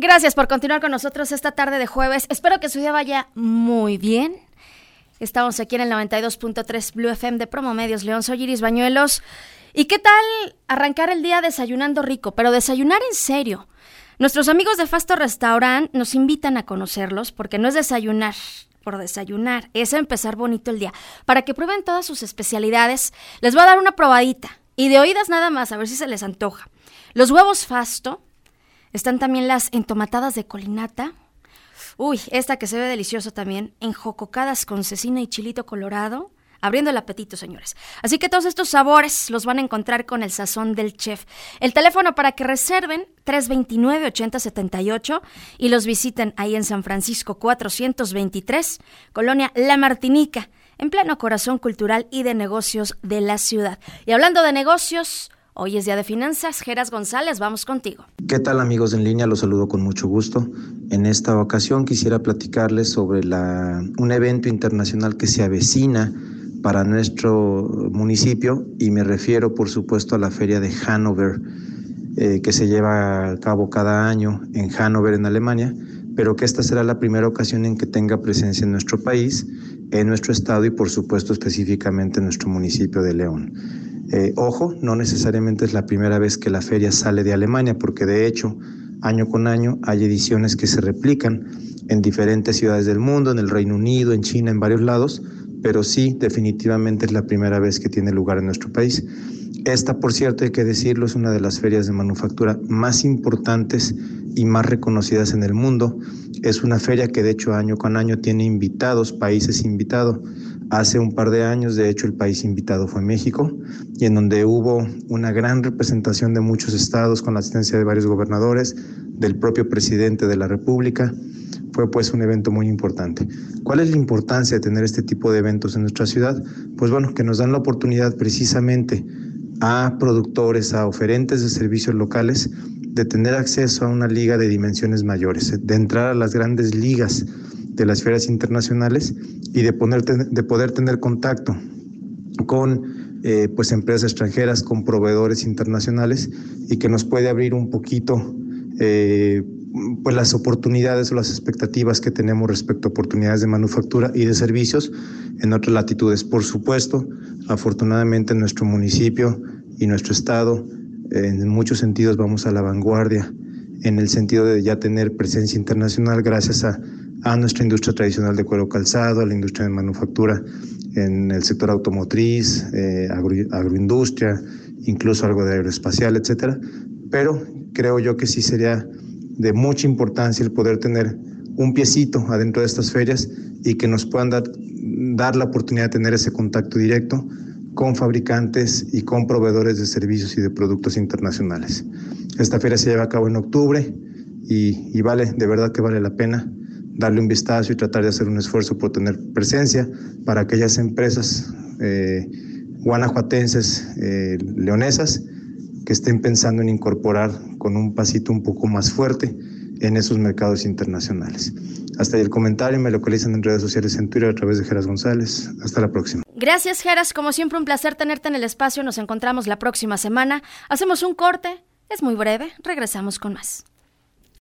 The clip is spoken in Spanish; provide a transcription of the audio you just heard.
Gracias por continuar con nosotros esta tarde de jueves. Espero que su día vaya muy bien. Estamos aquí en el 92.3 Blue FM de Promo Medios León. Soy Iris Bañuelos. ¿Y qué tal arrancar el día desayunando rico? Pero desayunar en serio. Nuestros amigos de Fasto Restaurant nos invitan a conocerlos porque no es desayunar por desayunar, es empezar bonito el día. Para que prueben todas sus especialidades, les voy a dar una probadita. Y de oídas nada más, a ver si se les antoja. Los huevos Fasto, están también las entomatadas de colinata. Uy, esta que se ve delicioso también, enjococadas con cecina y chilito colorado abriendo el apetito, señores. Así que todos estos sabores los van a encontrar con el sazón del chef. El teléfono para que reserven 329-8078 y los visiten ahí en San Francisco 423, Colonia La Martinica, en pleno corazón cultural y de negocios de la ciudad. Y hablando de negocios, Hoy es día de finanzas. Geras González, vamos contigo. ¿Qué tal amigos en línea? Los saludo con mucho gusto. En esta ocasión quisiera platicarles sobre un evento internacional que se avecina para nuestro municipio y me refiero por supuesto a la feria de Hannover eh, que se lleva a cabo cada año en Hannover en Alemania, pero que esta será la primera ocasión en que tenga presencia en nuestro país, en nuestro estado y por supuesto específicamente en nuestro municipio de León. Eh, ojo, no necesariamente es la primera vez que la feria sale de Alemania, porque de hecho año con año hay ediciones que se replican en diferentes ciudades del mundo, en el Reino Unido, en China, en varios lados, pero sí, definitivamente es la primera vez que tiene lugar en nuestro país. Esta, por cierto, hay que decirlo, es una de las ferias de manufactura más importantes y más reconocidas en el mundo. Es una feria que de hecho año con año tiene invitados, países invitados. Hace un par de años, de hecho, el país invitado fue México, y en donde hubo una gran representación de muchos estados con la asistencia de varios gobernadores, del propio presidente de la República fue pues un evento muy importante. ¿Cuál es la importancia de tener este tipo de eventos en nuestra ciudad? Pues bueno, que nos dan la oportunidad precisamente a productores, a oferentes de servicios locales, de tener acceso a una liga de dimensiones mayores, de entrar a las grandes ligas de las ferias internacionales y de, de poder tener contacto con eh, pues empresas extranjeras, con proveedores internacionales y que nos puede abrir un poquito eh, pues las oportunidades o las expectativas que tenemos respecto a oportunidades de manufactura y de servicios en otras latitudes. Por supuesto, afortunadamente en nuestro municipio y nuestro estado, en muchos sentidos vamos a la vanguardia, en el sentido de ya tener presencia internacional gracias a, a nuestra industria tradicional de cuero calzado, a la industria de manufactura en el sector automotriz, eh, agroindustria, incluso algo de aeroespacial, etcétera. Pero creo yo que sí sería de mucha importancia el poder tener un piecito adentro de estas ferias y que nos puedan dar, dar la oportunidad de tener ese contacto directo con fabricantes y con proveedores de servicios y de productos internacionales. Esta feria se lleva a cabo en octubre y, vale, de verdad que vale la pena darle un vistazo y tratar de hacer un esfuerzo por tener presencia para aquellas empresas eh, guanajuatenses, eh, leonesas, que estén pensando en incorporar con un pasito un poco más fuerte en esos mercados internacionales. Hasta ahí el comentario, me localizan en redes sociales en Twitter a través de Geras González. Hasta la próxima. Gracias, Geras. Como siempre, un placer tenerte en el espacio. Nos encontramos la próxima semana. Hacemos un corte. Es muy breve. Regresamos con más.